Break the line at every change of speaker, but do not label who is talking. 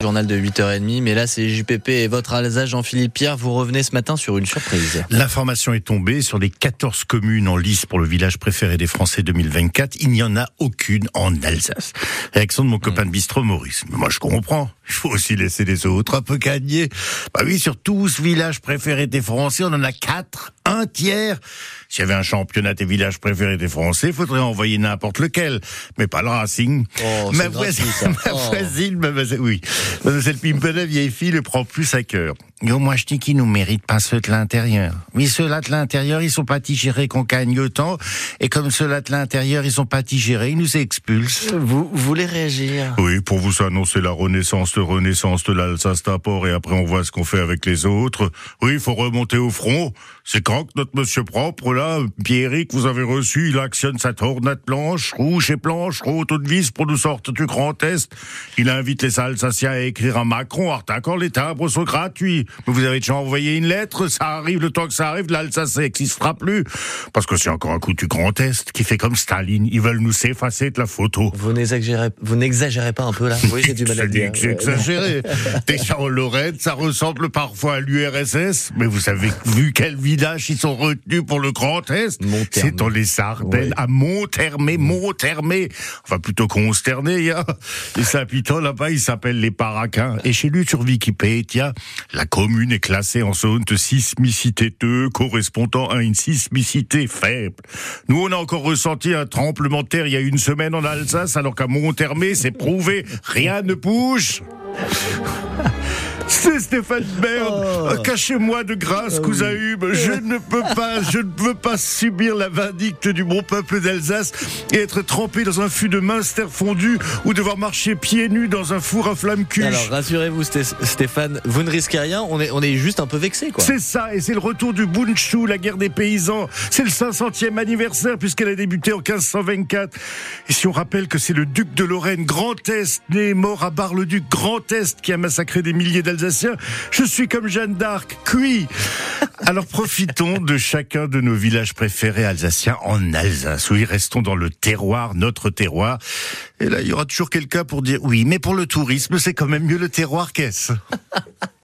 Journal de 8h30, mais là c'est JPP et votre Alsace Jean-Philippe Pierre, vous revenez ce matin sur une surprise.
L'information est tombée sur les 14 communes en lice pour le village préféré des Français 2024, il n'y en a aucune en Alsace. Réaction de mon copain de bistrot Maurice. Mais moi je comprends, il faut aussi laisser les autres un peu gagner. Bah oui, sur tous villages préférés des Français, on en a quatre, un tiers. S'il y avait un championnat des villages préférés des Français, il faudrait envoyer n'importe lequel, mais pas le Racing.
Oh,
ma
c'est
voisine,
gratuit,
ma
Oh.
voisine, ma voisine- oui. Mademoiselle Pimpel, vieille fille, le prend plus à cœur. Yo, moi, je dis qu'ils nous méritent pas ceux de l'intérieur. Oui, ceux-là de l'intérieur, ils sont pas digérés qu'on gagne autant. Et comme ceux-là de l'intérieur, ils sont pas digérés, ils nous expulsent.
Vous voulez réagir?
Oui, pour vous annoncer la renaissance de renaissance de l'Alsace d'abord et après on voit ce qu'on fait avec les autres. Oui, il faut remonter au front. C'est quand que notre monsieur propre, là, Pierrick, vous avez reçu, il actionne sa tornade blanche, rouge et blanche, haute de vis pour nous sortir du Grand Est. Il invite les Alsaciens à écrire à Macron, alors d'accord, les timbres sont gratuits. Mais vous avez déjà envoyé une lettre, ça arrive, le temps que ça arrive, l'Alsace n'existera plus. Parce que c'est encore un coup du Grand Est qui fait comme Staline, ils veulent nous effacer de la photo.
Vous n'exagérez, vous n'exagérez pas un peu là? Oui, j'ai du mal à dire.
c'est exagéré. Déjà en Lorraine, ça ressemble parfois à l'URSS, mais vous avez vu quel village ils sont retenus pour le Grand Est? C'est dans les Ardennes,
Oui.
à Monthermé, Monthermé. Enfin, plutôt consterné, hein. Les habitants là-bas, ils s'appellent les Paraquins. Et chez lui, sur Wikipédia, la commune est classée en zone de sismicité 2, correspondant à une sismicité faible. Nous, on a encore ressenti un tremblement de terre il y a une semaine en Alsace, alors qu'à Monthermé, c'est prouvé, rien ne bouge. Stéphane Bern.
Oh.
Euh, Cachez-moi de grâce, Cousaïb. Je ne peux pas, je ne peux pas subir la vindicte du bon peuple d'Alsace et être trempé dans un fût de minster fondu ou devoir marcher pieds nus dans un four à flamme cuche.
Alors rassurez-vous Sté- Stéphane, vous ne risquez rien, on est, on est juste un peu vexé quoi.
C'est ça, et c'est le retour du Bunchu, la guerre des paysans. C'est le 500e anniversaire puisqu'elle a débuté en 1524. Et si on rappelle que c'est le duc de Lorraine, Grand Est, né et mort à Bar-le-Duc, Grand Est, qui a massacré des milliers d'Alsaciens, je suis comme Jeanne d'Arc, cuit. Alors profitons de chacun de nos villages préférés alsaciens en Alsace. Oui, restons dans le terroir, notre terroir. Et là, il y aura toujours quelqu'un pour dire oui, mais pour le tourisme, c'est quand même mieux le terroir qu'est-ce?